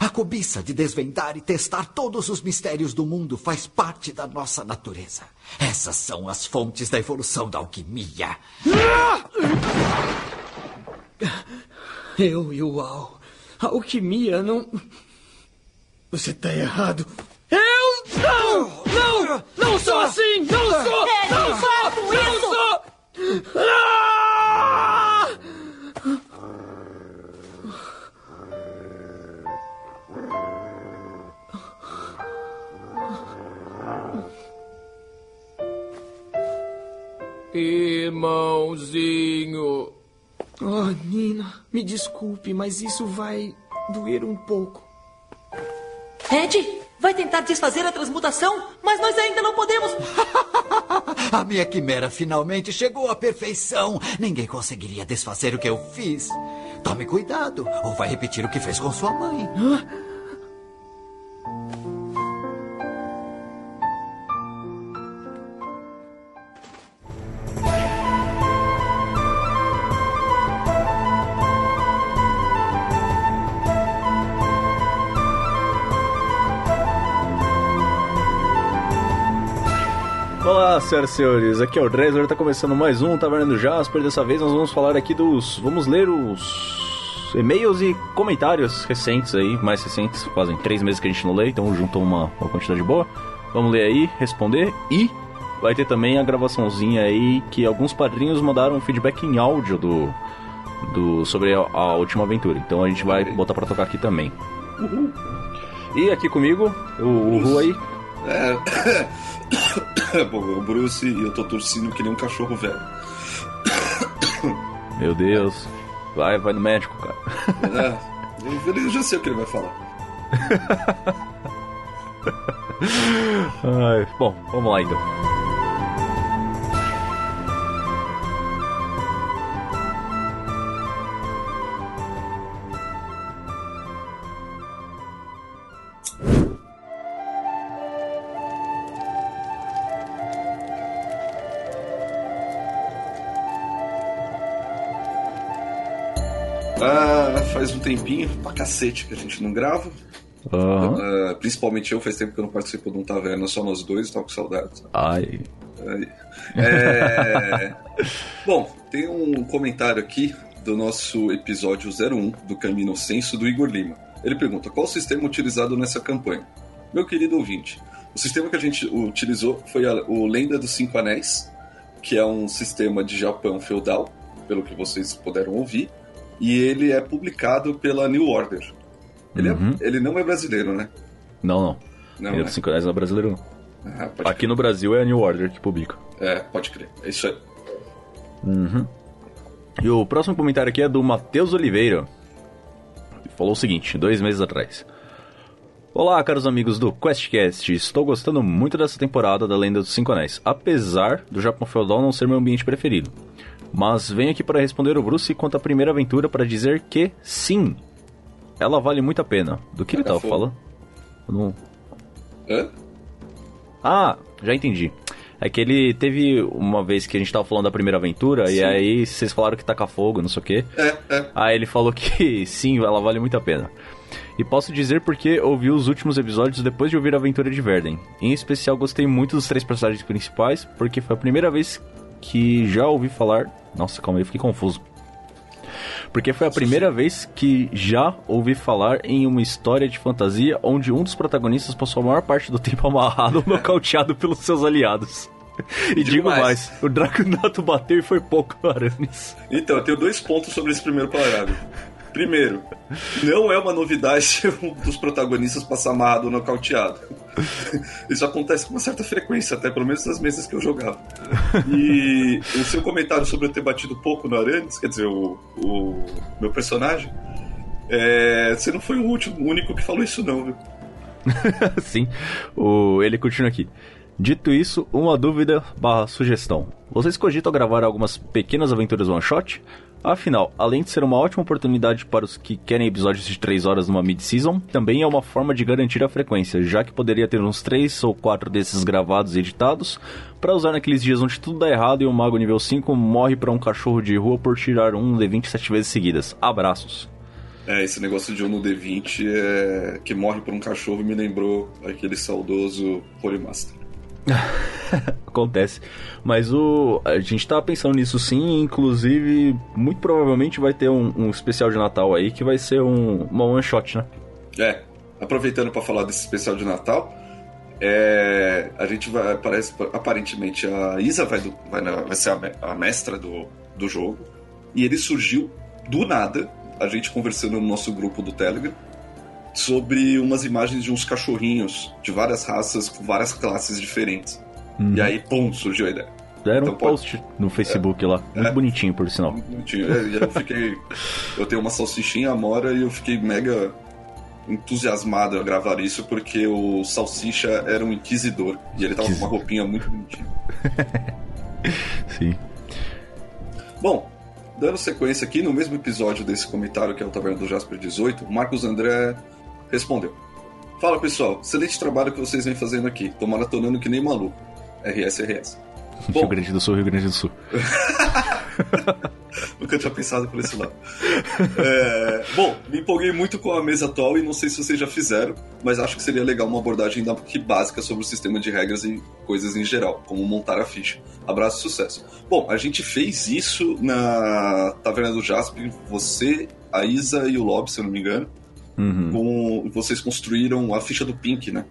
A cobiça de desvendar e testar todos os mistérios do mundo faz parte da nossa natureza. Essas são as fontes da evolução da alquimia. Eu e o Al. A alquimia não. Você tá errado. Eu não! Não! Não sou assim! Não sou! É, Não sou! para com Não isso! sou! Irmãozinho. Oh, Nina, me desculpe, mas isso vai doer um pouco. Ed, vai tentar desfazer a transmutação, mas nós ainda não podemos. A minha quimera finalmente chegou à perfeição. Ninguém conseguiria desfazer o que eu fiz. Tome cuidado, ou vai repetir o que fez com sua mãe. Olá, senhoras e senhores, aqui é o Dresler, tá começando mais um Taverna do Jasper. Dessa vez nós vamos falar aqui dos. Vamos ler os e-mails e comentários recentes aí, mais recentes, fazem três meses que a gente não lê, então juntou uma, uma quantidade boa. Vamos ler aí, responder e vai ter também a gravaçãozinha aí que alguns padrinhos mandaram feedback em áudio do. do sobre a, a última aventura. Então a gente vai botar pra tocar aqui também. E aqui comigo, o, o Ru aí. É. Bom, o Bruce e eu tô torcendo que nem um cachorro velho. Meu Deus. Vai, vai no médico, cara. É, eu, já sei o que ele vai falar. Ai, bom, vamos lá então. Faz um tempinho, pra cacete, que a gente não grava. Aham. Ah, principalmente eu, faz tempo que eu não participo de um taverna, só nós dois, tava com saudades. Ai. É... Bom, tem um comentário aqui do nosso episódio 01 do Camino Senso do Igor Lima. Ele pergunta: qual o sistema utilizado nessa campanha? Meu querido ouvinte, o sistema que a gente utilizou foi a- o Lenda dos Cinco Anéis, que é um sistema de Japão feudal, pelo que vocês puderam ouvir, e ele é publicado pela New Order. Ele, Uhum. é- ele não é brasileiro, né? Não, não. Não, Ele é né? do 5 não é brasileiro. não. Ah, Aqui no Brasil é a New Order que publica. É, pode crer. É isso aí. Uhum. E o próximo comentário aqui é do Matheus Oliveira. Ele falou o seguinte, dois meses atrás. Olá, caros amigos do QuestCast. Estou gostando muito dessa temporada da Lenda dos Cinco Anéis, apesar do Japão Feudal não ser meu ambiente preferido. Mas venho aqui para responder o Bruce quanto à primeira aventura para dizer que sim, ela vale muito a pena. Do que ele tava falando? Não, Hã? Ah, já entendi. É que ele teve uma vez que a gente tava falando da primeira aventura, e Sim. aí vocês falaram que taca fogo, não sei o quê. É, é. Aí ele falou que sim, ela vale muito a pena. E posso dizer porque ouvi os últimos episódios depois de ouvir a aventura de Verden. Em especial, gostei muito dos três personagens principais, porque foi a primeira vez que já ouvi falar. Nossa, calma aí, fiquei confuso. Porque foi a primeira vez que já ouvi falar em uma história de fantasia onde um dos protagonistas passou a maior parte do tempo amarrado ou nocauteado pelos seus aliados. E digo mais. mais, o Draconato bateu e foi pouco no Aramis. Então, eu tenho dois pontos sobre esse primeiro parágrafo. Primeiro, não é uma novidade um dos protagonistas passar amarrado ou nocauteado. Isso acontece com uma certa frequência, até pelo menos nas mesas que eu jogava. E o seu comentário sobre eu ter batido pouco no Aranis, quer dizer, o, o meu personagem, é, você não foi o último, o único que falou isso não, viu? Sim, o, ele continua aqui. Dito isso, uma dúvida barra sugestão. Vocês cogitam gravar algumas pequenas aventuras one shot? Afinal, além de ser uma ótima oportunidade para os que querem episódios de 3 horas numa mid-season, também é uma forma de garantir a frequência, já que poderia ter uns 3 ou 4 desses gravados e editados, para usar naqueles dias onde tudo dá errado e o mago nível 5 morre para um cachorro de rua por tirar um de 27 vezes seguidas. Abraços. É, esse negócio de Ono D20 é... que morre por um cachorro me lembrou aquele saudoso Polymaster. Acontece. Mas o. A gente tava pensando nisso sim, inclusive, muito provavelmente vai ter um, um especial de Natal aí que vai ser um, uma one shot, né? É, aproveitando para falar desse especial de Natal, é, a gente vai. Parece, aparentemente a Isa vai, do, vai, na, vai ser a, a mestra do, do jogo. E ele surgiu do nada a gente conversando no nosso grupo do Telegram sobre umas imagens de uns cachorrinhos de várias raças com várias classes diferentes. Uhum. E aí, pum, surgiu a ideia. Era Então um pode- post no Facebook lá, muito É. bonitinho, por sinal. Não tinha- é, eu fiquei. Eu tenho uma salsichinha amora e eu fiquei mega entusiasmado a gravar isso porque o Salsicha era um inquisidor e ele tava com uma roupinha muito bonitinha. Sim. Bom, dando sequência aqui, no mesmo episódio desse comentário que é o Taverna do Jasper 18, o Marcos André respondeu. Fala pessoal, excelente trabalho que vocês vêm fazendo aqui. Tô maratonando que nem maluco. RS, RS. Bom. Rio Grande do Sul, Rio Grande do Sul. Nunca tinha pensado por esse lado. É, bom, me empolguei muito com a mesa atual e não sei se vocês já fizeram, mas acho que seria legal uma abordagem ainda que básica sobre o sistema de regras e coisas em geral, como montar a ficha. Abraço e sucesso. Bom, a gente fez isso na Taverna do Jasper, você, a Isa e o Lob, se eu não me engano. Uhum. Com, vocês construíram a ficha do Pink, né?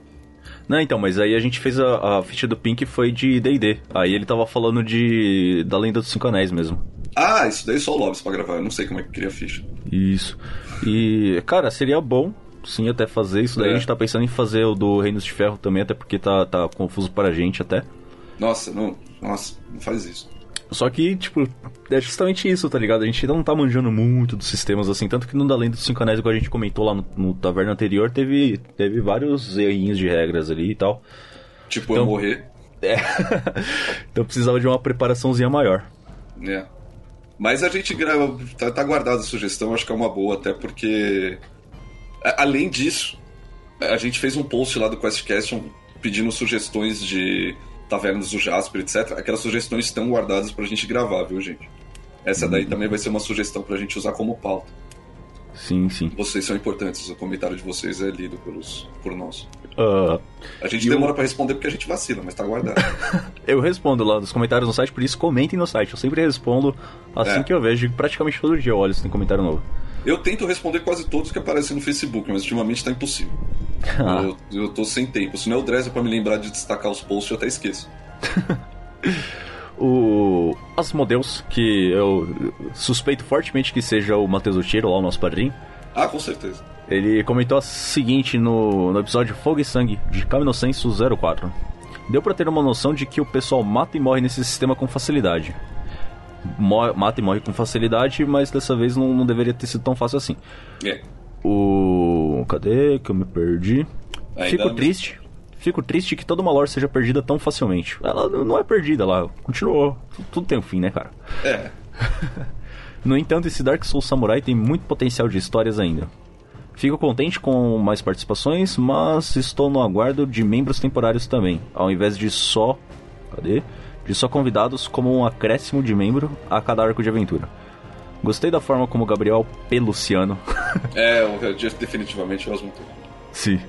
Não, então, mas aí a gente fez a, a ficha do Pink foi de D&D. Aí ele tava falando de da Lenda dos Cinco Anéis mesmo. Ah, isso daí só o Lobs pra gravar, eu não sei como é que cria a ficha. Isso. E, cara, seria bom, sim, até fazer isso. Daí É. a gente tá pensando em fazer o do Reinos de Ferro também, até porque tá, tá confuso pra gente até. Nossa, não, nossa, não faz isso. Só que, tipo, é justamente isso, tá ligado? A gente não tá manjando muito dos sistemas, assim. Tanto que no Da Lenda dos Cinco Anéis, igual a gente comentou lá no, no taverna anterior, teve, teve vários errinhos de regras ali e tal. Tipo, Então- eu morrer. Então precisava de uma preparaçãozinha maior. É. Mas a gente grava. Tá, tá guardada a sugestão, acho que é uma boa, até porque. a- Além disso, a gente fez um post lá do QuestCast pedindo sugestões de tavernas do Jasper, etc. Aquelas sugestões estão guardadas pra gente gravar, viu, gente? Essa daí também vai ser uma sugestão pra gente usar como pauta. Sim, sim. Vocês são importantes, o comentário de vocês é lido pelos, por nós. Ah, A gente demora o- pra responder porque a gente vacila, mas tá guardado. eu respondo lá nos comentários no site, por isso comentem no site. Eu sempre respondo assim É. que eu vejo. Praticamente todo dia eu olho se tem comentário novo. Eu tento responder quase todos que aparecem no Facebook, mas ultimamente tá impossível. Ah. Eu, eu tô sem tempo. Se não é o Dresser pra me lembrar de destacar os posts, eu até esqueço. O Asmodeus, que eu suspeito fortemente que seja o Matheus Utiro, lá o nosso padrinho. Ah, com certeza. Ele comentou o seguinte no, no episódio Fogo e Sangue, de Caminocenso 04. Deu pra ter uma noção de que o pessoal mata e morre nesse sistema com facilidade. Mo- mata e morre com facilidade, mas dessa vez não, não deveria ter sido tão fácil assim. É. O. Cadê que eu me perdi? Ainda Fico triste. Fico triste que toda uma lore seja perdida tão facilmente. Ela não é perdida, ela continuou. Tudo tem um fim, né, cara? É. No entanto, esse Dark Souls Samurai tem muito potencial de histórias ainda. Fico contente com mais participações, mas estou no aguardo de membros temporários também, ao invés de só. Cadê? De só convidados como um acréscimo de membro a cada arco de aventura. Gostei da forma como o Gabriel Peluciano É, definitivamente o Osmond. Sim.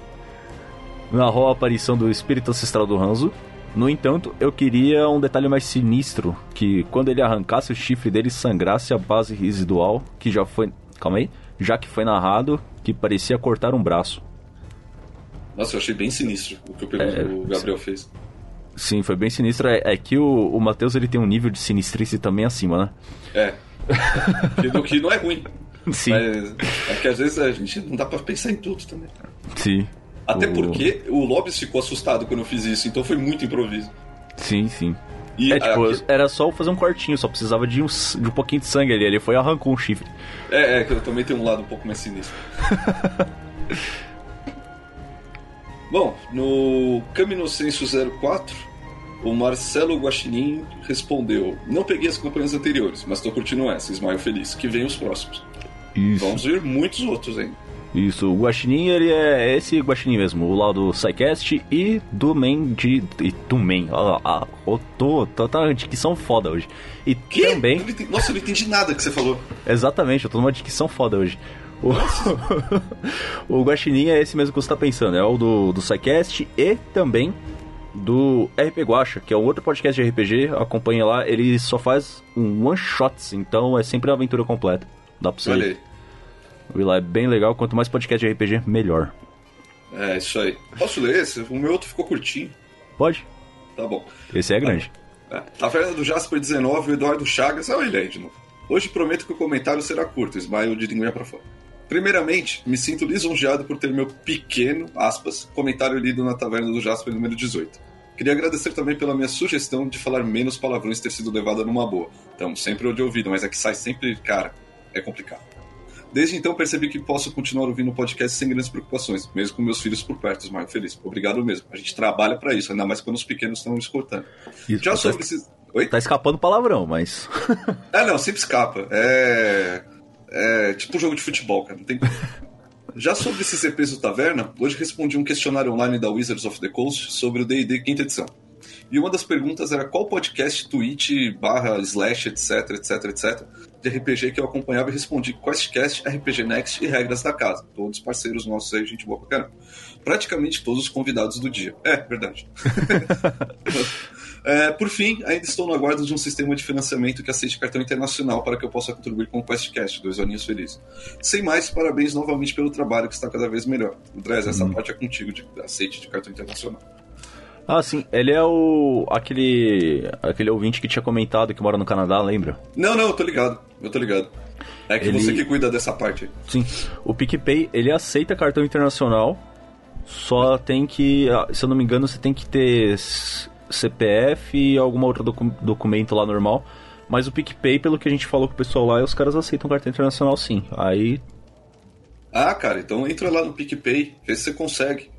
Narrou a aparição do espírito ancestral do Hanzo. No entanto, eu queria um detalhe mais sinistro: que quando ele arrancasse o chifre dele sangrasse a base residual, que já foi. Calma aí. Já que foi narrado que parecia cortar um braço. Nossa, eu achei bem sinistro o que o, É, o Gabriel fez. Sim, foi bem sinistro. É, é que o, o Matheus ele tem um nível de sinistrice também acima, né? É. Que- Do que não é ruim. Sim. Mas é que às vezes a gente não dá pra pensar em tudo também. Sim. Até O- porque o Lobis ficou assustado quando eu fiz isso, então foi muito improviso. Sim, sim. E É tipo, aqui- era só fazer um cortinho, só precisava de um, de um pouquinho de sangue ali. Ele foi e arrancou um chifre. É, é, que eu também tenho um lado um pouco mais sinistro. Bom, no Caminocenso 04, o Marcelo Guaxinim respondeu: Não peguei as campanhas anteriores, mas tô curtindo essa, Ismael Feliz, que vem os próximos. Isso. Vamos ver muitos outros ainda. Isso, o Guaxinim, ele é esse Guaxinim mesmo, o lá do SciCast e do Men de... E do Men, ó, ó, ó, tô, tô, tá dicção foda hoje. E Que? também, Nossa, eu não entendi nada que você falou. exatamente, eu tô numa dicção foda hoje. O, o Guaxinim é esse mesmo que você tá pensando, é o do, do SciCast e também do RP Guacha, que é um outro podcast de RPG, acompanha lá, ele só faz um one shots, então é sempre uma aventura completa. Dá pra você Olha aí. ouvir lá, é bem legal, quanto mais podcast de RPG, melhor. É, isso aí. Posso ler esse? O meu outro ficou curtinho. Pode? Tá bom. Esse é grande. É. Taverna do Jasper 19, o Eduardo Chagas. Olha ele aí de novo. Hoje prometo que o comentário será curto, smile de linguinha pra fora. Primeiramente, me sinto lisonjeado por ter meu pequeno, aspas, comentário lido na Taverna do Jasper número 18. Queria agradecer também pela minha sugestão de falar menos palavrões ter sido levada numa boa. Então, sempre de ouvido, mas é que sai sempre, cara, é complicado. Desde então percebi que posso continuar ouvindo o podcast sem grandes preocupações, mesmo com meus filhos por perto, Ismael feliz. Obrigado mesmo. A gente trabalha pra isso, ainda mais quando os pequenos estão escutando. Isso, Já tá- sobre esses. Oi? Tá escapando palavrão, mas. Ah, não, sempre escapa. É. É tipo um jogo de futebol, cara. Não tem. Já sobre esses EPs do Taverna, hoje respondi um questionário online da Wizards of the Coast sobre o D&D quinta edição. E uma das perguntas era qual podcast, tweet, barra, slash, etc, etc, etc, de RPG que eu acompanhava e respondi Questcast, RPG Next e Regras da Casa. Todos parceiros nossos aí, gente boa pra caramba. Praticamente todos os convidados do dia. É, verdade. É, por fim, ainda estou no aguardo de um sistema de financiamento que aceite cartão internacional para que eu possa contribuir com o QuestCast, dois aninhos felizes. Sem mais, parabéns novamente pelo trabalho que está cada vez melhor. Andrés, essa parte é contigo, de aceite de cartão internacional. Ah, sim, ele é o. aquele. aquele ouvinte que tinha comentado que mora no Canadá, lembra? Não, não, eu tô ligado, eu tô ligado. É que Ele- você que cuida dessa parte aí. Sim. O PicPay, ele aceita cartão internacional, só tem que. ah, Se eu não me engano, você tem que ter CPF e algum outro docu- documento lá normal. Mas o PicPay, pelo que a gente falou com o pessoal lá, os caras aceitam cartão internacional sim. Aí. Ah, cara, então entra lá no PicPay, vê se você consegue.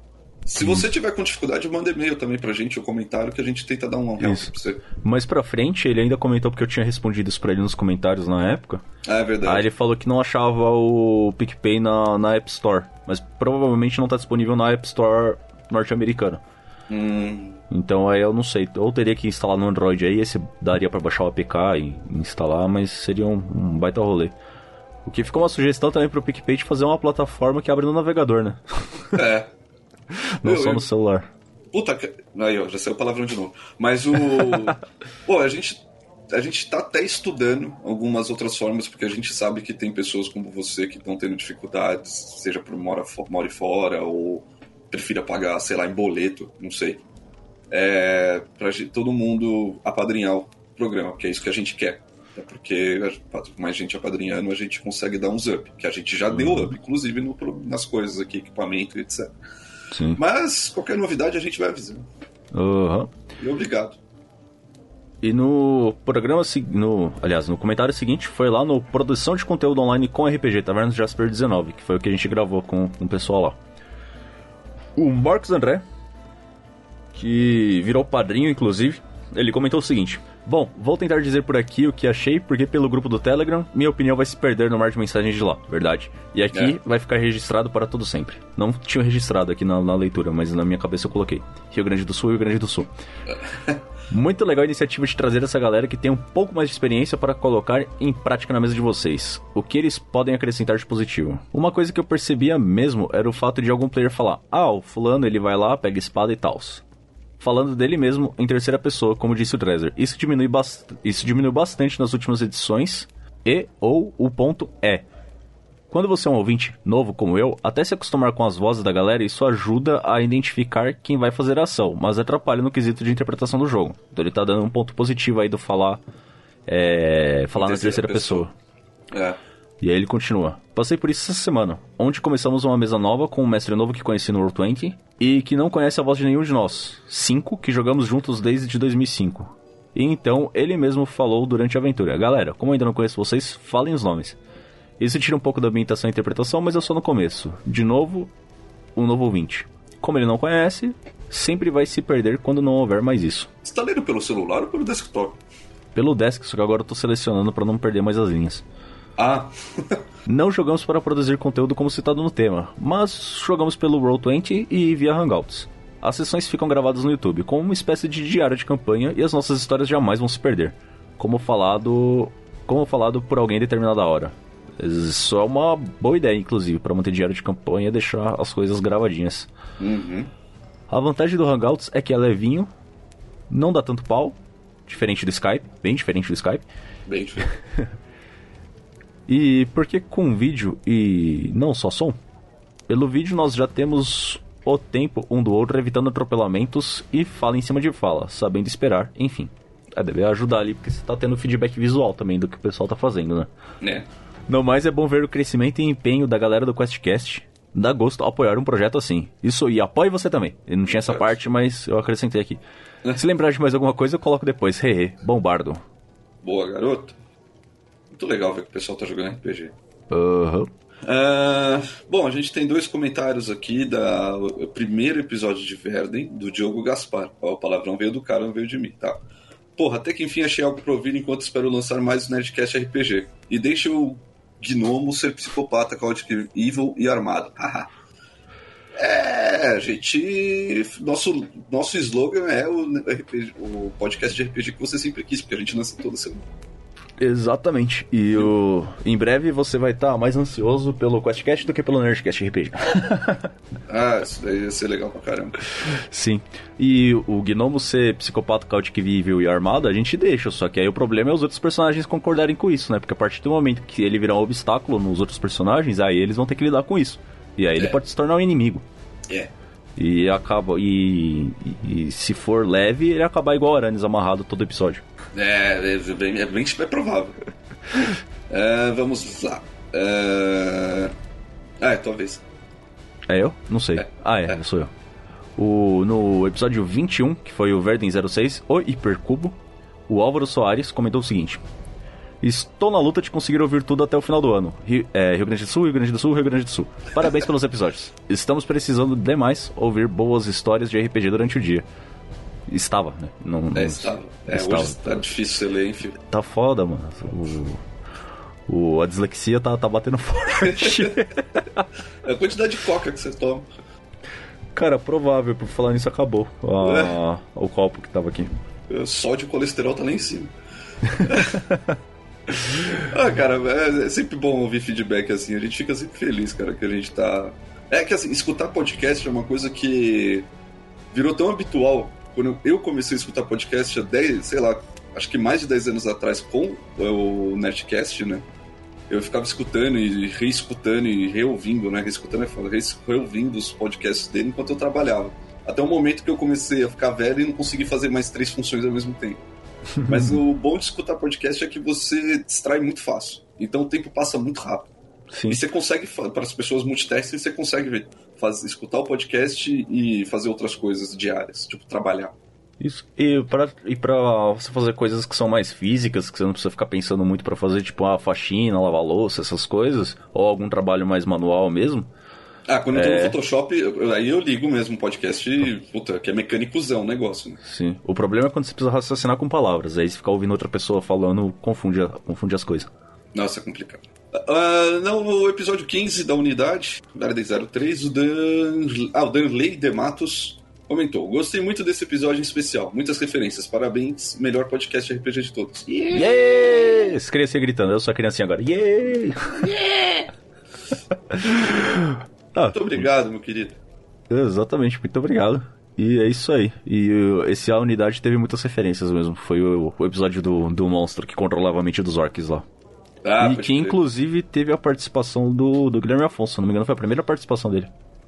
Se você tiver com dificuldade, manda e-mail também pra gente, o comentário, que a gente tenta dar um help pra você. Mais pra frente, ele ainda comentou porque eu tinha respondido isso pra ele nos comentários na época. Ah, é verdade. Aí ele falou que não achava o PicPay na, na App Store. Mas provavelmente não tá disponível na App Store norte-americana. Hum, Então aí eu não sei. Ou teria que instalar no Android aí, esse daria pra baixar o APK e instalar, mas seria um, um baita rolê. O que ficou uma sugestão também pro PicPay de fazer uma plataforma que abre no navegador, né? é. Não Eu- só eu- no celular. Puta que. Aí, ó, já saiu o palavrão de novo. Mas o. Pô, a gente. A gente tá até estudando algumas outras formas, porque a gente sabe que tem pessoas como você que estão tendo dificuldades, seja por mora, more fora, ou prefira pagar, sei lá, em boleto, não sei. É, pra gente- todo mundo apadrinhar o programa, que é isso que a gente quer. Até porque quanto mais gente apadrinhando, a gente consegue dar uns up. Que a gente já deu up, inclusive no nas coisas aqui, equipamento e etc. Sim. Mas qualquer novidade a gente vai avisando. Aham. E obrigado. E no programa, no, aliás, no comentário seguinte, foi lá no Produção de Conteúdo Online com RPG, Tavernas Jasper 19, que foi o que a gente gravou com, com o pessoal lá. O Marcos André, que virou padrinho, inclusive, ele comentou o seguinte: Bom, vou tentar dizer por aqui o que achei, porque pelo grupo do Telegram, minha opinião vai se perder no mar de mensagens de lá, verdade. E aqui É. vai ficar registrado para todo sempre. Não tinha registrado aqui na, na leitura, mas na minha cabeça eu coloquei. Rio Grande do Sul, Rio Grande do Sul. Muito legal a iniciativa de trazer essa galera que tem um pouco mais de experiência para colocar em prática na mesa de vocês. O que eles podem acrescentar de positivo. Uma coisa que eu percebia mesmo era o fato de algum player falar: Ah, o fulano ele vai lá, pega espada e tal. Falando dele mesmo em terceira pessoa, como disse o Dresser. Isso diminui, bast... Isso diminuiu bastante nas últimas edições. E ou o ponto é. Quando você é um ouvinte novo como eu, até se acostumar com as vozes da galera, isso ajuda a identificar quem vai fazer a ação, mas atrapalha no quesito de interpretação do jogo. Então ele tá dando um ponto positivo aí do falar. É, falar na terceira terceira pessoa. É. E aí ele continua. Passei por isso essa semana, onde começamos uma mesa nova com um mestre novo que conheci no Roll20 e que não conhece a voz de nenhum de nós. Cinco que jogamos juntos desde 2005. E então ele mesmo falou durante a aventura: Galera, como eu ainda não conheço vocês, falem os nomes. Isso tira um pouco da ambientação e interpretação, mas eu sou no começo. De novo, um novo ouvinte. Como ele não conhece, sempre vai se perder quando não houver mais isso. Você tá lendo pelo celular ou pelo desktop? Pelo desk, só que agora eu tô selecionando para não perder mais as linhas. Ah, Não jogamos para produzir conteúdo como citado no tema, mas jogamos pelo Roll20 e via Hangouts. As sessões ficam gravadas no YouTube, como uma espécie de diário de campanha e as nossas histórias jamais vão se perder. Como falado, como falado por alguém em determinada hora. Isso é uma boa ideia, inclusive, para manter diário de campanha e deixar as coisas gravadinhas. Uhum. A vantagem do Hangouts é que é levinho, não dá tanto pau, diferente do Skype, bem diferente do Skype. Bem diferente. E porque com vídeo e não só som, pelo vídeo nós já temos o tempo um do outro evitando atropelamentos e fala em cima de fala, sabendo esperar, enfim. É, deve ajudar ali porque você tá tendo feedback visual também do que o pessoal tá fazendo, né? né? No mais, é bom ver o crescimento e empenho da galera do QuestCast. Dá gosto apoiar um projeto assim. Isso, e apoie você também. Eu não tinha essa parte, mas eu acrescentei aqui. Se lembrar de mais alguma coisa, eu coloco depois. Hehe, bombardo. Boa, garoto. Muito legal ver que o pessoal tá jogando RPG. Aham. Ah, bom, a gente tem dois comentários aqui da o primeiro episódio de Verden, do Diogo Gaspar. Ó, o palavrão veio do cara, não veio de mim, tá? Porra, até que enfim achei algo pra ouvir enquanto espero lançar mais o Nerdcast RPG. E deixa o gnomo ser psicopata, Chaotic Evil e armado. É, a gente. Nosso, nosso slogan é o, RPG, o podcast de RPG que você sempre quis, porque a gente lança toda semana. Exatamente. E o... em breve você vai estar mais ansioso pelo QuestCast do que pelo Nerdcast RPG. Ah, isso daí ia ser legal pra caramba. Sim. E o Gnomo ser psicopata, Chaotic Evil e armado, a gente deixa. Só que aí o problema é os outros personagens concordarem com isso, né? Porque a partir do momento que ele virar um obstáculo nos outros personagens, aí eles vão ter que lidar com isso. E aí ele É. pode se tornar um inimigo. É. E acaba. E, e- e se for leve, ele acabar igual Aranis amarrado todo episódio. É, é bem, é bem é provável. É, vamos lá. É... Ah, é tua vez. É eu? Não sei. É. Ah, é, É. sou eu. O, no episódio 21, que foi o Verden 06, o Hipercubo, o Álvaro Soares comentou o seguinte: Estou na luta de conseguir ouvir tudo até o final do ano. Rio, é, Rio Grande do Sul, Rio Grande do Sul, Rio Grande do Sul. Parabéns pelos episódios. Estamos precisando demais ouvir boas histórias de RPG durante o dia. Estava, né? Não, não- É, estava. É, estava. hoje tá difícil você ler, hein, filho? Tá foda, mano. O, o- a dislexia tá, tá batendo forte. É a quantidade de coca que você toma. Cara, provável, por falar nisso, acabou a- o copo que tava aqui. O sódio e colesterol tá lá em cima. ah, cara, é, é sempre bom ouvir feedback assim. A gente fica sempre feliz, cara, que a gente tá. É que assim, escutar podcast é uma coisa que virou tão habitual. Quando eu comecei a escutar podcast há 10, sei lá, acho que mais de 10 anos atrás com o Nerdcast, né? Eu ficava escutando e reescutando e reouvindo, né? Reescutando é foda, reouvindo os podcasts dele enquanto eu trabalhava. Até o momento que eu comecei a ficar velho e não consegui fazer mais três funções ao mesmo tempo. Mas o bom de escutar podcast é que você distrai muito fácil. Então o tempo passa muito rápido. Sim. E você consegue, para as pessoas multitasking, você consegue ver, faz, escutar o podcast e fazer outras coisas diárias, tipo trabalhar. Isso. E pra, e pra você fazer coisas que são mais físicas, que você não precisa ficar pensando muito pra fazer, tipo a faxina, lavar louça, essas coisas, ou algum trabalho mais manual mesmo. Ah, quando eu tô É. no Photoshop, eu- aí eu ligo mesmo o podcast, e, puta, que é mecânicozão o negócio, né? Sim. O problema é quando você precisa raciocinar com palavras. Aí se ficar ouvindo outra pessoa falando, confunde, confunde as coisas. Nossa, é complicado. Ah, não, no episódio 15 da unidade, da área 03, o Dan. Ah, o Danley de Matos comentou: Gostei muito desse episódio em especial. Muitas referências. Parabéns, melhor podcast RPG de todos. Yeah! As crianças gritando, eu sou a criancinha agora. Yeah! ah, Muito obrigado, meu querido. Exatamente, muito obrigado. E é isso aí. E uh, esse A Unidade teve muitas referências mesmo. Foi o, o episódio do, do monstro que controlava a mente dos orcs lá. Ah, e que inclusive teve a participação do, do Guilherme Afonso, se não me engano, foi a primeira participação dele.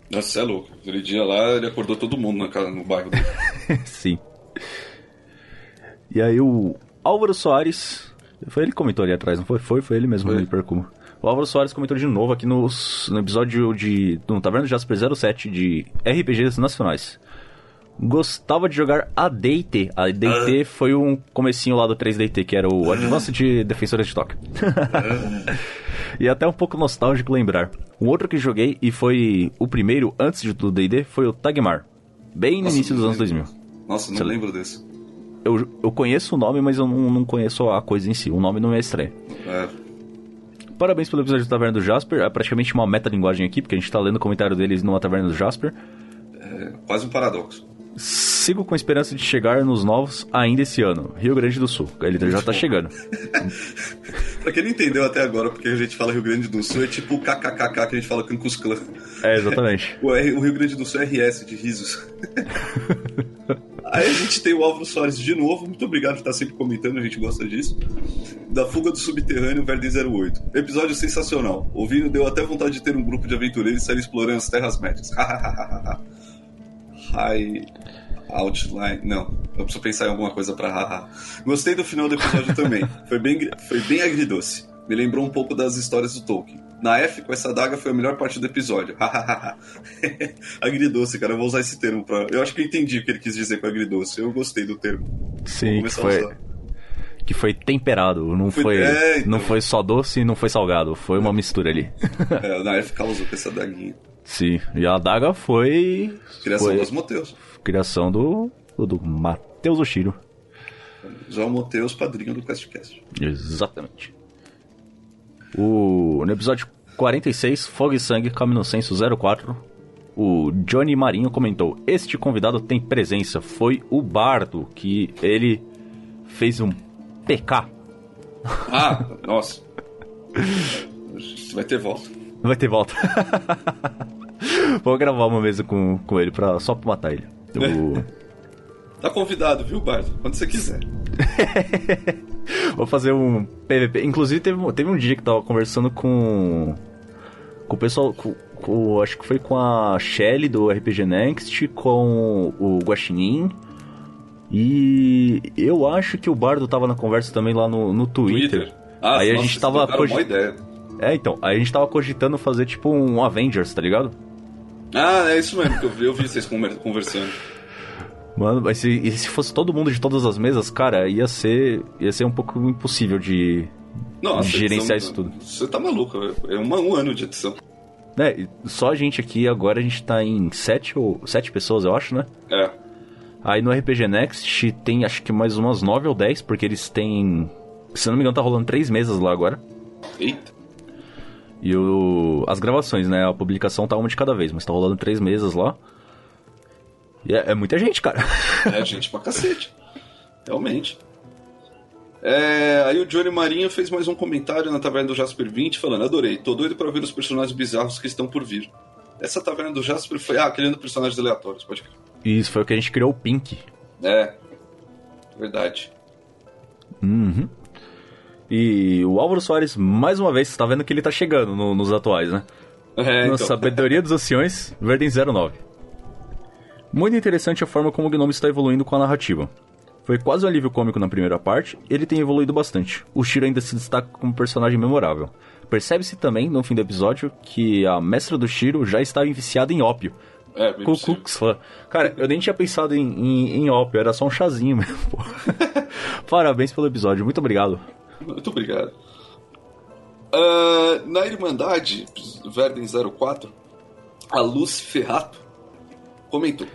Nossa, você é louco. Aquele dia lá, ele acordou todo mundo na casa, no bairro dele. Sim. E aí o Álvaro Soares. Foi ele que comentou ali atrás, não foi? Foi, foi ele mesmo, Foi. Hipercubo. O Álvaro Soares comentou de novo aqui nos, no episódio de. No Taverna do Jasper 07 de RPGs Nacionais. Gostava de jogar AD&T. A AD&T foi um comecinho lá do 3DT, que era o Advanced Defensores de Tóquio. e até um pouco nostálgico lembrar. Um outro que joguei, e foi o primeiro antes de- do D&D, foi o Tagmar. Bem no Nossa, início dos anos lembro. 2000. Nossa, não Você- lembro desse. Eu, eu conheço o nome, mas eu não, não conheço a coisa em si. O nome não é estranho. É, Parabéns pelo episódio do Taverna do Jasper. É praticamente uma metalinguagem aqui, porque a gente tá lendo o comentário deles numa Taverna do Jasper. é quase um paradoxo. Sigo com a esperança de chegar nos novos ainda esse ano. Rio Grande do Sul. Ele já tá chegando. Pra quem não entendeu até agora, porque a gente fala Rio Grande do Sul, é tipo o kkkk que a gente fala Cancus Clã. É, exatamente. O, R- o Rio Grande do Sul é RS, de risos. Aí a gente tem o Álvaro Soares de novo. Muito obrigado por estar sempre comentando, a gente gosta disso. Da Fuga do Subterrâneo, Verde 08. Episódio sensacional. Ouvindo, deu até vontade de ter um grupo de aventureiros e sair explorando as Terras Médias. High Outline. Não, eu preciso pensar em alguma coisa pra haha. Gostei do final do episódio também. Foi bem, foi bem agridoce. Me lembrou um pouco das histórias do Tolkien. Na F, com essa adaga, foi a melhor parte do episódio. agridoce, cara. Eu vou usar esse termo pra. Eu acho que eu entendi o que ele quis dizer com agridoce. Eu gostei do termo. Sim, que foi, que foi temperado. Não Foi- foi, é, então. não foi só doce e não foi salgado. Foi uma mistura ali. É, na F causou com essa adaguinha. Sim. E a adaga foi. Criação foi dos Moteus. criação do. do Matheus Oshiro. João Moteus, padrinho do QuestCast. Exatamente. O, no episódio 46, Fogo e Sangue, Caminho Senso 04, o Johnny Marinho comentou: Este convidado tem presença. Foi o Bardo, que ele fez um PK. Ah, nossa. Vai ter volta. Vai ter volta. Vou gravar uma mesa com, com ele pra, só pra matar ele. O- Tá convidado, viu, Bardo? Quando você quiser. Vou fazer um PVP. Inclusive, teve, um- teve um dia que eu tava conversando com. Com o pessoal. Com, com- acho que foi com a Shelly do RPG Next, com o Guaxinim. E eu acho que o Bardo tava na conversa também lá no, no Twitter. Ah, aí a nossa, gente vocês tava. uma ideia. É, então. A gente tava cogitando fazer tipo um Avengers, tá ligado? Ah, é isso mesmo que eu vi, eu vi vocês conver- conversando. Mano, mas se, se fosse todo mundo de todas as mesas, cara, ia ser. ia ser um pouco impossível de. Nossa, Gerenciar edição- isso tudo. Você tá maluco, é uma- um ano de edição. E só a gente aqui agora a gente tá em sete ou sete pessoas, eu acho, né? É. Aí no RPG Next tem acho que mais umas nove ou dez, porque eles têm. Se não me engano, tá rolando três mesas lá agora. Eita. E o, as gravações, né? A publicação tá uma de cada vez, mas tá rolando três mesas lá. E é, é muita gente, cara. É gente pra cacete. Realmente. É, aí o Johnny Marinho fez mais um comentário na taverna do Jasper 20 falando: Adorei, tô doido pra ver os personagens bizarros que estão por vir. Essa taverna do Jasper foi. Ah, criando personagens aleatórios, pode crer. Isso foi o que a gente criou o Pink. É. Verdade. Uhum. E o Álvaro Soares, mais uma vez, você tá vendo que ele tá chegando no- nos atuais, né? É, Na então. Sabedoria dos Anciões, Verden 09. Muito interessante a forma como o Gnome está evoluindo com a narrativa. Foi quase um alívio cômico na primeira parte, ele tem evoluído bastante. O Shiro ainda se destaca como personagem memorável. Percebe-se também, no fim do episódio, que a mestra do Shiro já estava viciada em ópio. É, bem Ku possível. Klux Klan. Cara, eu nem tinha pensado em, em, em ópio, era só um chazinho mesmo. Parabéns pelo episódio, muito obrigado. Muito obrigado. Ah, na Irmandade, Verden 04, a Luz Ferrato comentou.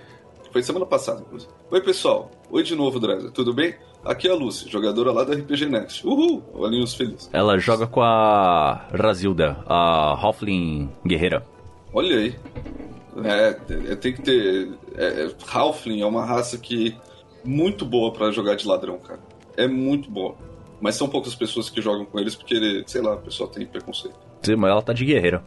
Foi semana passada, inclusive. Oi, pessoal. Oi de novo, Dresser. Tudo bem? Aqui é a Lucy, jogadora lá da RPG Next. Uhul! Olhinhos felizes. Ela joga com a Razilda, a Hoffling guerreira. Olha aí. É, é, tem que ter. É, é, Halfling é uma raça que muito boa pra jogar de ladrão, cara. É muito boa. Mas são poucas pessoas que jogam com eles porque, sei lá, o pessoal tem preconceito. Sim, mas ela tá de guerreira.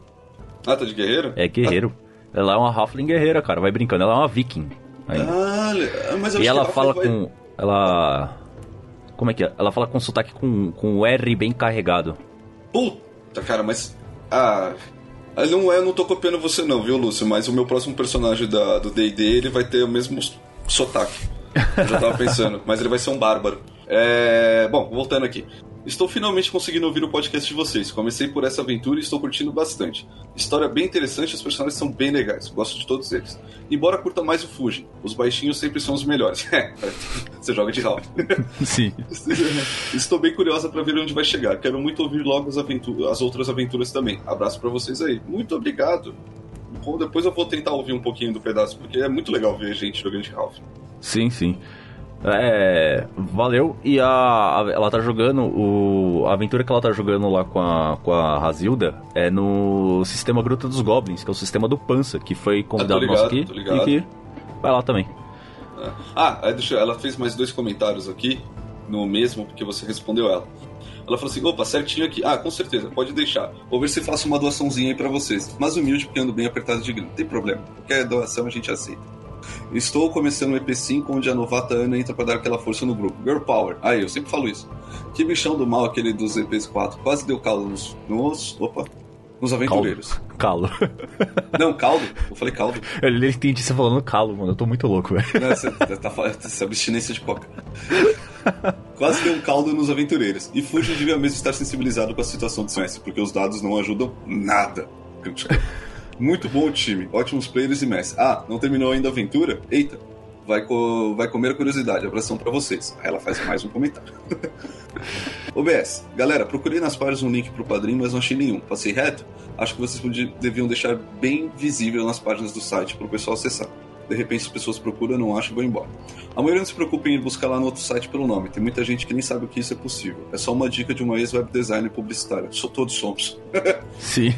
Ah, tá de guerreiro? É guerreiro. Ela é uma Halfling guerreira, cara. Vai brincando. Ela é uma viking. ainda. Ah, mas eu e ela fala vai- com... Ela... Como é que é? Ela fala com sotaque com, com o R bem carregado. Puta, cara, mas. Ah. ah, Não, é, eu não tô copiando você, não, viu, Lúcio? Mas o meu próximo personagem da, do DD ele vai ter o mesmo sotaque. Eu já tava pensando, mas ele vai ser um bárbaro. É. Bom, voltando aqui. Estou finalmente conseguindo ouvir o podcast de vocês. Comecei por essa aventura e estou curtindo bastante. História bem interessante, os personagens são bem legais. Gosto de todos eles. Embora curta mais o Fuji, os baixinhos sempre são os melhores. Você joga de Ralph. Sim. Estou bem curiosa para ver onde vai chegar. Quero muito ouvir logo as, as outras aventuras também. Abraço para vocês aí. Muito obrigado. Bom, depois eu vou tentar ouvir um pouquinho do pedaço, porque é muito legal ver gente jogando de Ralph. Sim, sim. É, valeu. E a, a- ela tá jogando o a aventura que ela tá jogando lá com a com a Razilda é no sistema Gruta dos Goblins, que é o sistema do Pança, que foi convidado ligado, nosso aqui e que vai lá também. Ah, aí deixa, ela fez mais dois comentários aqui, no mesmo, porque você respondeu ela. Ela falou assim: opa, certinho aqui. Ah, com certeza, pode deixar. Vou ver se faço uma doaçãozinha aí pra vocês. Mas humilde, porque ando bem apertado de grana. Tem problema. Qualquer doação a gente aceita. Estou começando o EP5, onde a novata Ana entra pra dar aquela força no grupo. Girl Power. Aí, eu sempre falo isso. Que bichão do mal aquele dos EPs 4. Quase deu caldo nos. nos opa. Nos aventureiros. Calo. Não, caldo. Eu falei caldo. Ele entendi você falando calo, mano. Eu tô muito louco, velho. Essa, tá, falando- essa abstinência de coca. Quase deu um caldo nos aventureiros. E Fuji devia mesmo estar sensibilizado com a situação do Messi, porque os dados não ajudam nada. Muito bom o time, ótimos players e Messi. Ah, não terminou ainda a aventura? Eita, vai, co- vai comer a curiosidade. Abração pra vocês. Aí ela faz mais um comentário. OBS, galera, procurei nas páginas um link pro padrinho, mas não achei nenhum. Passei reto? Acho que vocês deviam deixar bem visível nas páginas do site pro pessoal acessar. De repente as pessoas procuram, não acham e vão embora. A maioria não se preocupa em ir buscar lá no outro site pelo nome. Tem muita gente que nem sabe o que isso é possível. É só uma dica de uma ex-web designer publicitária. Todos somos. Sim.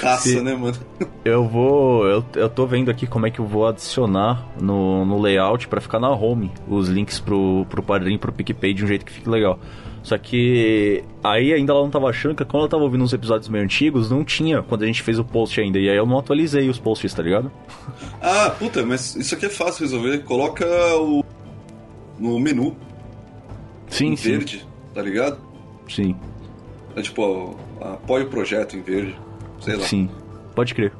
Caça, Sim. né, mano? Eu vou. Eu, eu tô vendo aqui como é que eu vou adicionar no, no layout pra ficar na home os links pro, pro padrinho e pro PicPay de um jeito que fique legal. Só que aí ainda ela não tava achando que quando ela tava ouvindo uns episódios meio antigos, não tinha quando a gente fez o post ainda. E aí eu não atualizei os posts, tá ligado? Ah, puta, mas isso aqui é fácil resolver. Coloca o. no menu, Sim, em sim. verde, tá ligado? Sim, É tipo, apoia o projeto em verde. Sei lá. sim. Pode crer.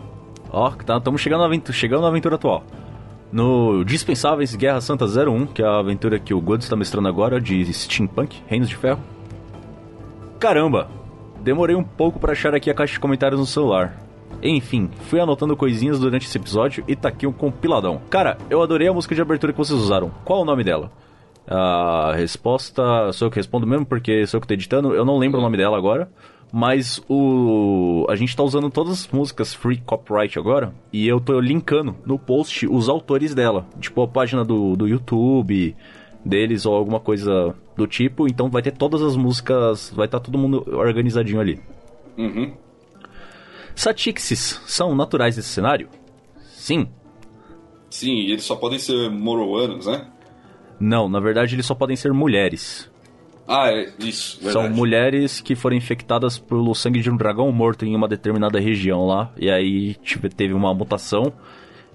Ó, tá, estamos chegando na aventura, chegando na aventura atual. No Dispensáveis Guerra Santa 01, que é a aventura que o Goods está mestrando agora, de Steampunk, Reinos de Ferro. Caramba! Demorei um pouco pra achar aqui a caixa de comentários no celular. Enfim, fui anotando coisinhas durante esse episódio e tá aqui um compiladão. Cara, eu adorei a música de abertura que vocês usaram. Qual o nome dela? A resposta sou eu que respondo mesmo, porque sou eu que tô editando. Eu não lembro o nome dela agora. Mas o. A gente tá usando todas as músicas free copyright agora. E eu tô linkando no post os autores dela. Tipo a página do, do YouTube deles ou alguma coisa do tipo. Então vai ter todas as músicas. Vai estar todo mundo organizadinho ali. Uhum. Satixes são naturais desse cenário? Sim. Sim, e eles só podem ser moroanos, né? Não, na verdade eles só podem ser mulheres. Ah, é isso, verdade. São mulheres que foram infectadas pelo sangue de um dragão morto em uma determinada região lá. E aí tive- teve uma mutação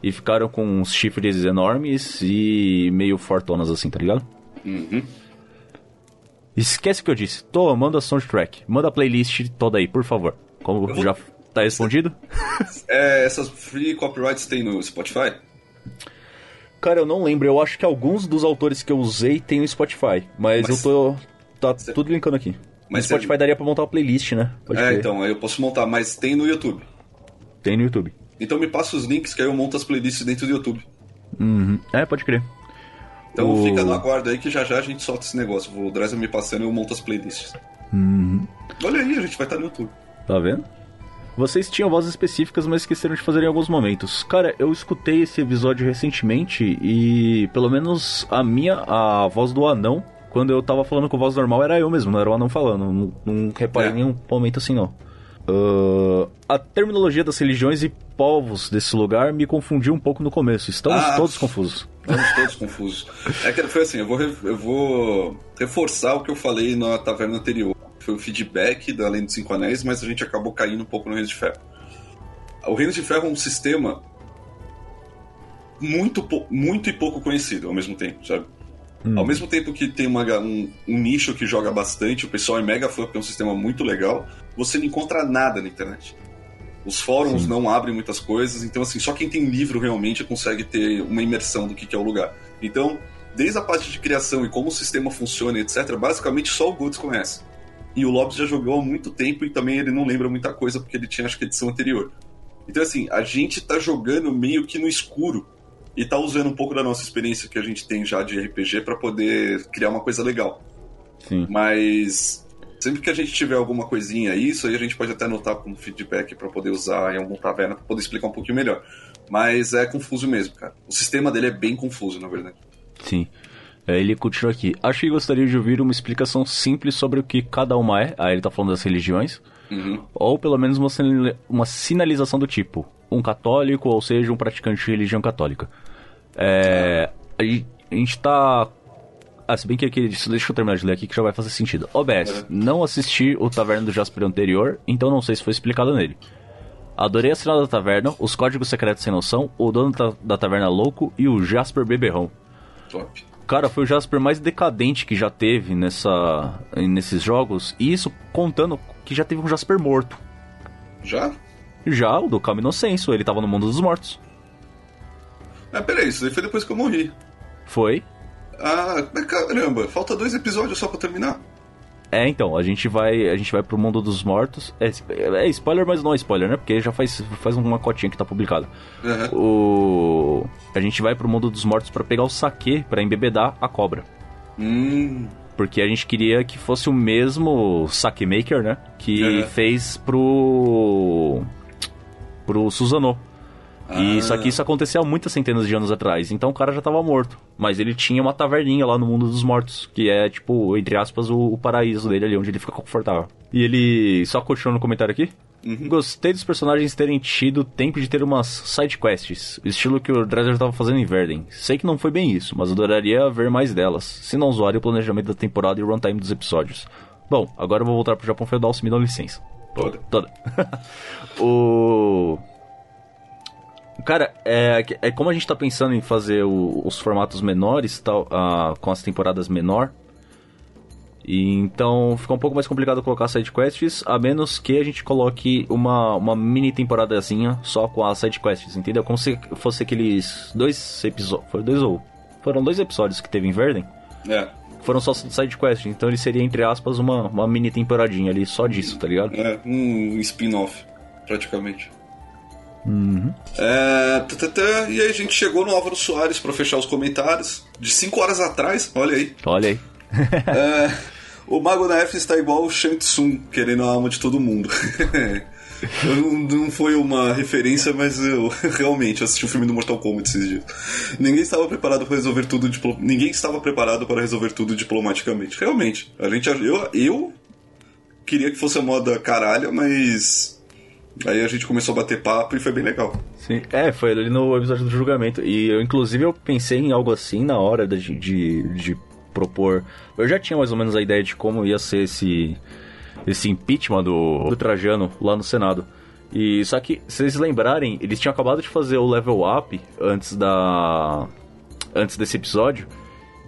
e ficaram com uns chifres enormes e meio fortonas assim, tá ligado? Uhum. Esquece o que eu disse. Tô amando a soundtrack. Manda a playlist toda aí, por favor. Como Eu vou- já tá respondido? É, essas free copyrights tem no Spotify? Cara, eu não lembro. Eu acho que alguns dos autores que eu usei tem no Spotify. Mas, Mas- eu tô. Tá tudo linkando aqui. Mas no Spotify você- daria pra montar uma playlist, né? Pode é, crer. então, aí eu posso montar, mas tem no YouTube. Tem no YouTube. Então me passa os links que aí eu monto as playlists dentro do YouTube. Uhum. É, pode crer. Então O- fica no aguardo aí que já já a gente solta esse negócio. O Dresden me passando e eu monto as playlists. Uhum. Olha aí, a gente vai estar no YouTube. Tá vendo? Vocês tinham vozes específicas, mas esqueceram de fazer em alguns momentos. Cara, eu escutei esse episódio recentemente e pelo menos a minha, a voz do anão, quando eu tava falando com voz normal, era eu mesmo, não era o anão falando. Não, não reparei É. em nenhum momento assim, não. Ah, a terminologia das religiões e povos desse lugar me confundiu um pouco no começo. Estamos Ah. todos confusos. Estamos todos confusos. É que foi assim, eu vou, eu vou reforçar o que eu falei na taverna anterior. Foi o feedback da Além dos Cinco Anéis, mas a gente acabou caindo um pouco no Reino de Ferro. O Reino de Ferro é um sistema muito, muito e pouco conhecido ao mesmo tempo, sabe? Ao mesmo tempo que tem uma um, um nicho que joga bastante, o pessoal é mega fã porque é um sistema muito legal, você não encontra nada na internet. Os fóruns Sim. não abrem muitas coisas, então assim, só quem tem livro realmente consegue ter uma imersão do que que é o lugar. Então, desde a parte de criação e como o sistema funciona, etc., basicamente só o Goods conhece. E o Lopes já jogou há muito tempo e também ele não lembra muita coisa porque ele tinha acho que a edição anterior. Então assim, a gente tá jogando meio que no escuro e tá usando um pouco da nossa experiência que a gente tem já de RPG para poder criar uma coisa legal. Sim. Mas sempre que a gente tiver alguma coisinha aí, isso aí a gente pode até anotar como feedback para poder usar em algum taverna para poder explicar um pouquinho melhor. Mas é confuso mesmo, cara. O sistema dele é bem confuso, na verdade. Sim. É, Ele continua aqui. Acho que gostaria de ouvir uma explicação simples sobre o que cada uma é. Aí ele tá falando das religiões. Uhum. Ou pelo menos uma, uma sinalização do tipo: um católico, ou seja, um praticante de religião católica. É, a gen- a gente tá Ah, se bem que aqui, deixa eu terminar de ler aqui que já vai fazer sentido. OBS, não assisti o Taverna do Jasper anterior, então não sei se foi explicado nele. Adorei a cena da taverna, os códigos secretos sem noção, o dono da, taverna louco e o Jasper beberrão. Top. Cara, foi o Jasper mais decadente que já teve nessa, nesses jogos, e isso contando que já teve um Jasper morto. Já? Já, o do Camino Senso, ele tava no mundo dos mortos. Ah, peraí, isso daí foi depois que eu morri. Foi. Ah, caramba, falta dois episódios só pra terminar. É, então, a gente vai, a gente vai pro mundo dos mortos. É, é spoiler, mas não é spoiler, né? Porque já faz, faz uma cotinha que tá publicada. Uhum. O a gente vai pro mundo dos mortos pra pegar o saque pra embebedar a cobra. Hum, Porque a gente queria que fosse o mesmo saque maker, né? Que Uhum. fez pro pro Suzano. E Ah. só que isso acontecia há muitas centenas de anos atrás. Então o cara já tava morto. Mas ele tinha uma taverninha lá no mundo dos mortos. Que é, tipo, entre aspas, o, o paraíso dele ali, onde ele fica confortável. E ele. Só continuando no comentário aqui. Gostei dos personagens terem tido tempo de ter umas side quests. Estilo que o Dresser tava fazendo em Verden. Sei que não foi bem isso, mas adoraria ver mais delas. Se não zoarem o planejamento da temporada e o runtime dos episódios. Bom, agora eu vou voltar pro Japão Feudal se me dão licença. Toda. Toda. o. Cara, é, é como a gente tá pensando em fazer o- os formatos menores, tal, ah, com as temporadas menor. E então fica um pouco mais complicado colocar sidequests, a menos que a gente coloque uma, uma mini temporadazinha só com as sidequests, entendeu? Como se fosse aqueles dois episódios. Foram dois ou. Foram dois episódios que teve em Verden. é. Foram só sidequests, então ele seria, entre aspas, uma, uma mini temporadinha ali, só disso, tá ligado? É, um spin-off, praticamente. É, tã, tã, tã, e aí a gente chegou no Álvaro Soares pra fechar os comentários. De 5 horas atrás, olha aí. Olha aí. É, o Mago da F está igual o Shang Tsung, querendo a alma de todo mundo. Não, não foi uma referência, mas eu realmente assisti o filme do Mortal Kombat esses dias. Ninguém estava preparado para resolver tudo diplo... Ninguém estava preparado para resolver tudo diplomaticamente. Realmente. A gente eu, eu queria que fosse a moda caralho, mas aí a gente começou a bater papo e foi bem legal. Sim, é, foi ali no episódio do julgamento. E eu, inclusive, eu pensei em algo assim na hora de, de, de propor. Eu já tinha mais ou menos a ideia de como ia ser esse, esse impeachment do, do Trajano lá no Senado. E só que, se vocês lembrarem, eles tinham acabado de fazer o level up antes da. antes desse episódio.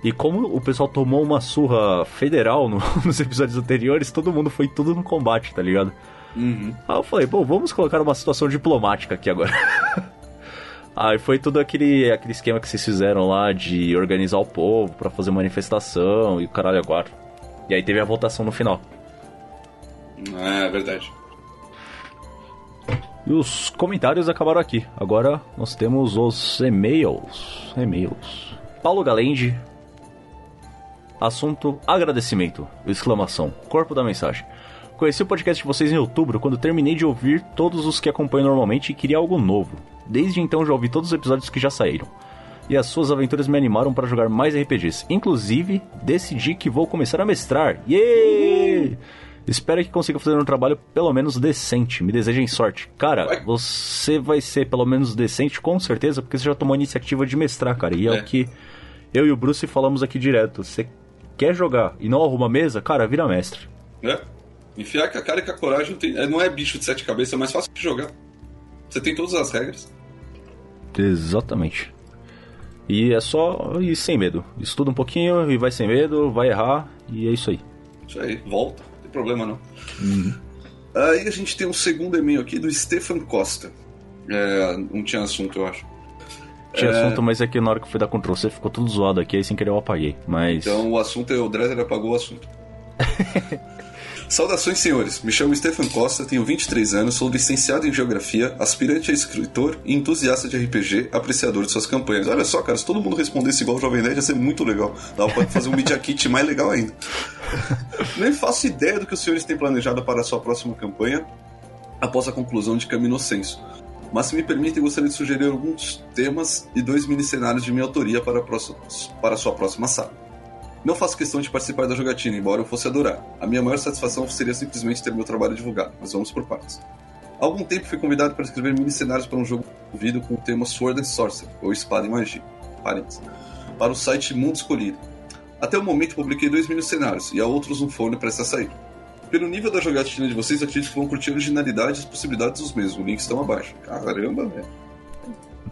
E como o pessoal tomou uma surra federal no- nos episódios anteriores, todo mundo foi tudo no combate, tá ligado? Aí eu falei, bom, vamos colocar uma situação diplomática aqui agora. Aí foi tudo aquele, aquele esquema que vocês fizeram lá de organizar o povo pra fazer manifestação e o caralho agora. E aí teve a votação no final. É verdade. E os comentários acabaram aqui. Agora nós temos os e-mails. E-mails. Paulo Galende. Assunto agradecimento. Exclamação. Corpo da mensagem. Conheci o podcast de vocês em outubro, quando terminei de ouvir todos os que acompanho normalmente e queria algo novo. Desde então já ouvi todos os episódios que já saíram. E as suas aventuras me animaram para jogar mais RPGs. Inclusive, decidi que vou começar a mestrar. Yay! Espero que consiga fazer um trabalho pelo menos decente. Me desejem sorte. Cara, Vai. você vai ser pelo menos decente, com certeza, porque você já tomou a iniciativa de mestrar, cara. E é, É. o que eu e o Bruce falamos aqui direto. Você quer jogar e não arruma mesa, cara, vira mestre. É. Enfiar com a cara e com a coragem não, tem- é, não é bicho de sete cabeças, é mais fácil de jogar. Você tem todas as regras. Exatamente. E é só ir sem medo. Estuda um pouquinho e vai sem medo, vai errar, e é isso aí. Isso aí, volta, não tem problema não. Aí a gente tem um segundo e-mail aqui do Stefan Costa. É, não tinha assunto, eu acho. Tinha assunto, mas é que na hora que eu fui dar Ctrl C ficou tudo zoado aqui, aí sem querer eu apaguei. Mas. Então o assunto é o Dresser apagou o assunto. Saudações, senhores. Me chamo Stefan Costa, tenho 23 anos, sou licenciado em Geografia, aspirante a escritor e entusiasta de RPG, apreciador de suas campanhas. Olha só, cara, se todo mundo respondesse igual o Jovem Nerd, ia ser muito legal. Dava pra fazer um Media Kit mais legal ainda. Nem faço ideia do que os senhores têm planejado para a sua próxima campanha após a conclusão de Camino Senso. Mas se me permitem, gostaria de sugerir alguns temas e dois mini-cenários de minha autoria para a, próxima, para a sua próxima saga. Não faço questão de participar da jogatina, embora eu fosse adorar. A minha maior satisfação seria simplesmente ter meu trabalho divulgado, mas vamos por partes. Há algum tempo fui convidado para escrever mini-cenários para um jogo envolvido com o tema Sword and Sorcery, ou Espada e Magia, parênteses, para o site Mundo Escolhido. Até o momento publiquei dois mini cenários e há outros no fone prestes a sair. Pelo nível da jogatina de vocês, acredito que vão curtir a originalidade e as possibilidades dos mesmos. Links estão abaixo. Caramba, velho.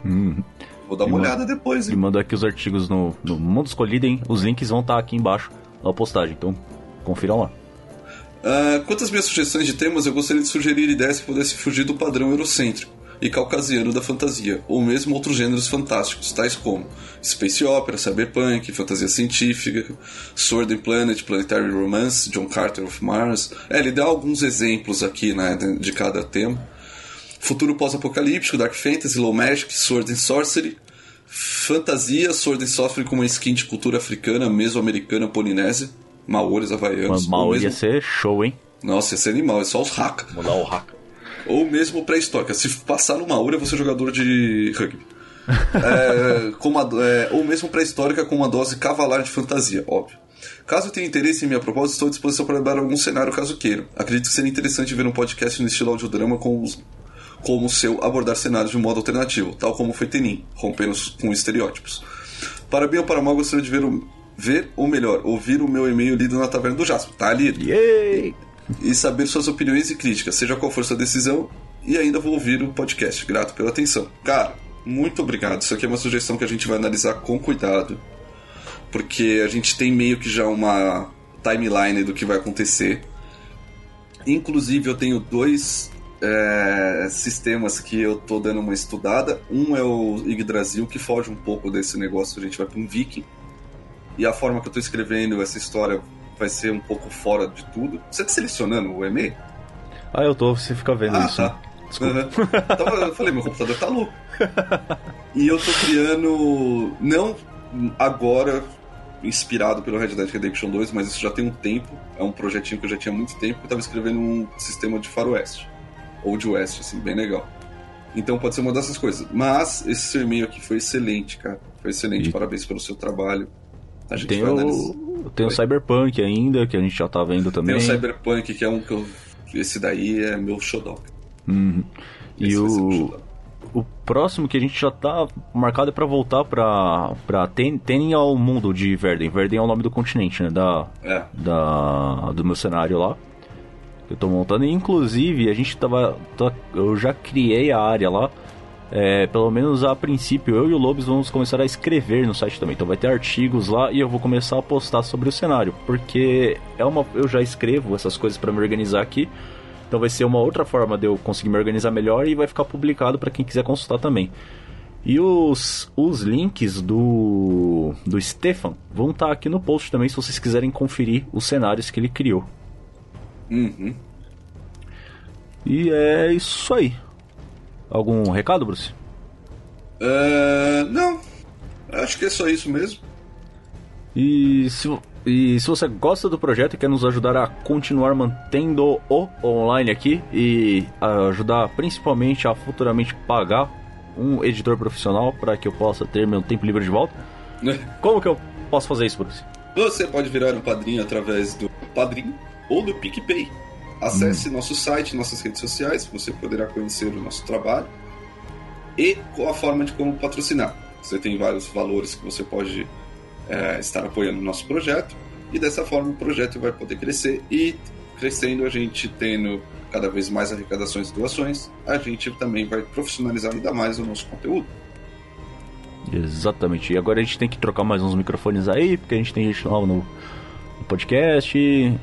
Hum. Vou dar uma olhada depois, hein? mandou aqui os artigos no, no Mundo Escolhido, hein? Os links vão estar aqui embaixo na postagem, então confiram lá. Ah, quanto às minhas sugestões de temas, eu gostaria de sugerir ideias que pudessem fugir do padrão eurocêntrico e caucasiano da fantasia, ou mesmo outros gêneros fantásticos, tais como Space Opera, Cyberpunk, Fantasia Científica, Sword and Planet, Planetary Romance, John Carter of Mars. É, ele dá alguns exemplos aqui né, de cada tema. Futuro pós-apocalíptico, Dark Fantasy, Low Magic, Sword and Sorcery, Fantasia, Sword and Sorcery com uma skin de cultura africana, mesoamericana, polinésia, maores, havaianos. Mas Maori ia ser show, hein? Nossa, ia ser animal, é só os haka. Mudar o hack. Ou mesmo pré-histórica. Se passar no Maori, eu vou ser jogador de rugby. É, com uma- é, ou mesmo pré-histórica com uma dose cavalar de fantasia, óbvio. Caso tenha interesse em minha proposta, estou à disposição para dar algum cenário caso queiram. Acredito que seria interessante ver um podcast no estilo audiodrama com os, como seu abordar cenários de um modo alternativo, tal como foi Tenin, rompendo com estereótipos. Para bem ou para mal, gostaria de ver, o, ver ou melhor, ouvir o meu e-mail lido na Taverna do Jasper. Tá lido Yay! e saber suas opiniões e críticas, seja qual for sua decisão, e ainda vou ouvir o podcast. Grato pela atenção. Cara, muito obrigado. Isso aqui é uma sugestão que a gente vai analisar com cuidado, porque a gente tem meio que já uma timeline do que vai acontecer. Inclusive, eu tenho dois é, sistemas que eu tô dando uma estudada. Um é o Yggdrasil, que foge um pouco desse negócio, a gente vai para um viking. E a forma que eu tô escrevendo essa história vai ser um pouco fora de tudo. Você tá selecionando o e-mail? Ah, eu tô, você fica vendo Ah, isso. tá. Desculpa. Uhum. Tava- eu falei, meu computador tá louco. E eu tô criando, não agora, inspirado pelo Red Dead Redemption 2, mas isso já tem um tempo. É um projetinho que eu já tinha muito tempo, que eu tava escrevendo um sistema de faroeste. Ou de oeste, assim, bem legal. Então pode ser uma dessas coisas. Mas esse seu e-mail aqui foi excelente, cara. Foi excelente. E- Parabéns pelo seu trabalho. A gente Tem o, tem o. Cyberpunk ainda, que a gente já tá vendo Tem também. o Cyberpunk, que é um que eu. Esse daí é meu xodó. Uhum. E Esse o, o próximo que a gente já tá marcado é pra voltar pra, pra Ten, Ten ao mundo de Verden. Verden é o nome do continente, né? Da, É. da, do meu cenário lá. Que eu tô montando. E, inclusive, a gente tava. tá- eu já criei a área lá. É, pelo menos a princípio, eu e o Lobos vamos começar a escrever no site também. Então vai ter artigos lá e eu vou começar a postar sobre o cenário. Porque é uma, eu já escrevo essas coisas pra me organizar aqui. Então vai ser uma outra forma de eu conseguir me organizar melhor e vai ficar publicado para quem quiser consultar também. E os, os links do, do Stefan vão estar aqui no post também se vocês quiserem conferir os cenários que ele criou. Uhum. E é isso aí. Algum recado, Bruce? É, não, acho que é só isso mesmo. E se, e se você gosta do projeto e quer nos ajudar a continuar mantendo o online aqui e ajudar principalmente a futuramente pagar um editor profissional para que eu possa ter meu tempo livre de volta, como que eu posso fazer isso, Bruce? Você pode virar um padrinho através do Padrim ou do PicPay. Acesse nosso site, nossas redes sociais, você poderá conhecer o nosso trabalho e a forma de como patrocinar. Você tem vários valores que você pode é, estar apoiando o nosso projeto e dessa forma o projeto vai poder crescer e crescendo a gente tendo cada vez mais arrecadações e doações, a gente também vai profissionalizar ainda mais o nosso conteúdo. Exatamente. E agora a gente tem que trocar mais uns microfones aí, porque a gente tem gente nova no, no podcast.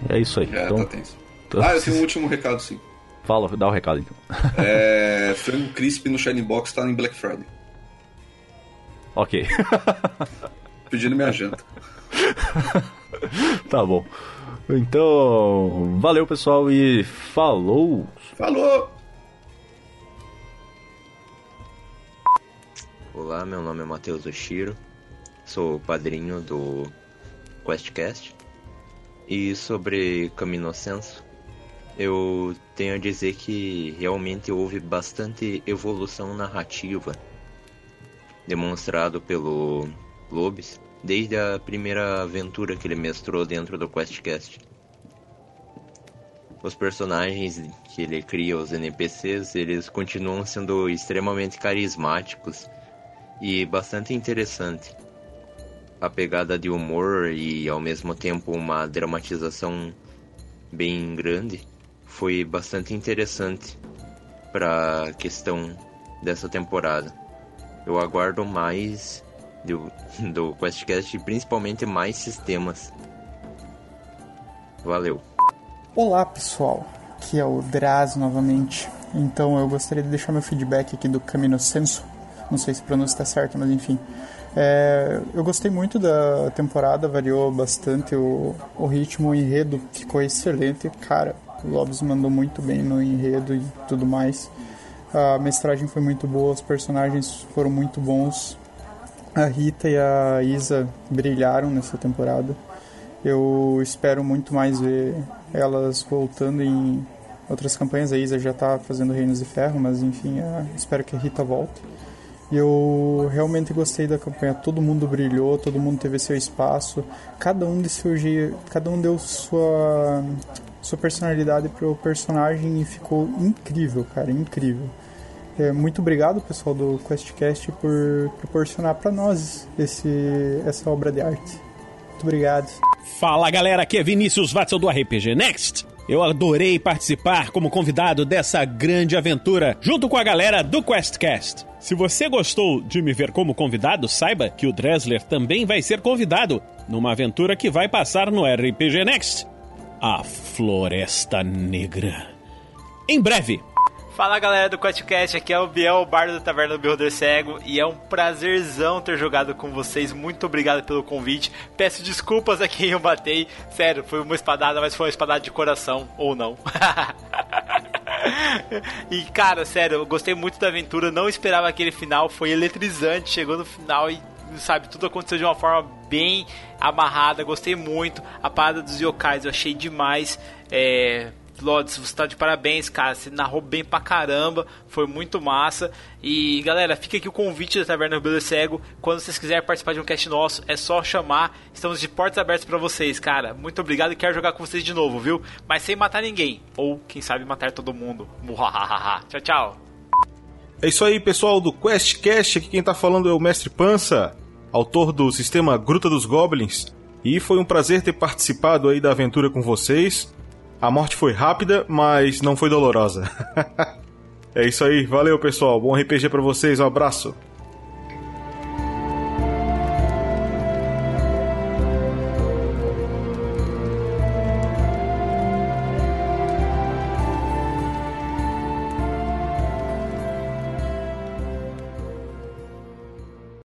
É isso aí. É, então, tá tenso. então- Ah, eu tenho um último recado sim. Fala, dá o recado então. É, frango crisp no Shine Box tá em Black Friday. ok. Pedindo minha janta. tá bom. Então, valeu pessoal e falou! Falou! Olá, meu nome é Matheus Oshiro, sou padrinho do QuestCast. E sobre Camino Senso, eu tenho a dizer que realmente houve bastante evolução narrativa demonstrado pelo Lobes desde a primeira aventura que ele mestrou dentro do QuestCast. Os personagens que ele cria, os NPCs, eles continuam sendo extremamente carismáticos e bastante interessante. A pegada de humor e ao mesmo tempo uma dramatização bem grande foi bastante interessante para a questão dessa temporada. Eu aguardo mais do, do QuestCast e principalmente mais sistemas. Valeu. Olá pessoal, aqui é o Draz novamente. Então eu gostaria de deixar meu feedback aqui do Camino Senso. Não sei se a pronúncia está certa, mas enfim. É, eu gostei muito da temporada, variou bastante o, o ritmo, o enredo ficou excelente. Cara, o Lobos mandou muito bem no enredo e tudo mais. A mestragem foi muito boa, os personagens foram muito bons. A Rita e a Isa brilharam nessa temporada. Eu espero muito mais ver elas voltando em outras campanhas. A Isa já está fazendo Reinos de Ferro, mas enfim, espero que a Rita volte. Eu realmente gostei da campanha. Todo mundo brilhou, todo mundo teve seu espaço. Cada um de seu cada um deu sua sua personalidade pro personagem e ficou incrível, cara, incrível. É, muito obrigado, pessoal do QuestCast, por proporcionar para nós esse, essa obra de arte. Muito obrigado. Fala galera, aqui é Vinícius Watzel do RPG Next. Eu adorei participar como convidado dessa grande aventura junto com a galera do QuestCast. Se você gostou de me ver como convidado, saiba que o Dressler também vai ser convidado numa aventura que vai passar no RPG Next A Floresta Negra. Em breve. Fala galera do QuestCast, aqui é o Biel, o bardo da Taverna do Beholder Cego, e é um prazerzão ter jogado com vocês. Muito obrigado pelo convite. Peço desculpas a quem eu batei. Sério, foi uma espadada, mas foi uma espadada de coração, ou não. e cara, sério, eu gostei muito da aventura, não esperava aquele final, foi eletrizante. Chegou no final e sabe, tudo aconteceu de uma forma bem amarrada, gostei muito. A parada dos yokais eu achei demais. É, Lodes, você tá de parabéns, cara. Você narrou bem pra caramba. Foi muito massa. E galera, fica aqui o convite da Taverna do Cego. Quando vocês quiserem participar de um cast nosso, é só chamar. Estamos de portas abertas para vocês, cara. Muito obrigado e quero jogar com vocês de novo, viu? Mas sem matar ninguém. Ou, quem sabe, matar todo mundo. tchau, tchau. É isso aí, pessoal do QuestCast. Aqui quem tá falando é o Mestre Pança, autor do sistema Gruta dos Goblins. E foi um prazer ter participado aí da aventura com vocês. A morte foi rápida, mas não foi dolorosa. é isso aí, valeu pessoal, bom RPG para vocês, um abraço.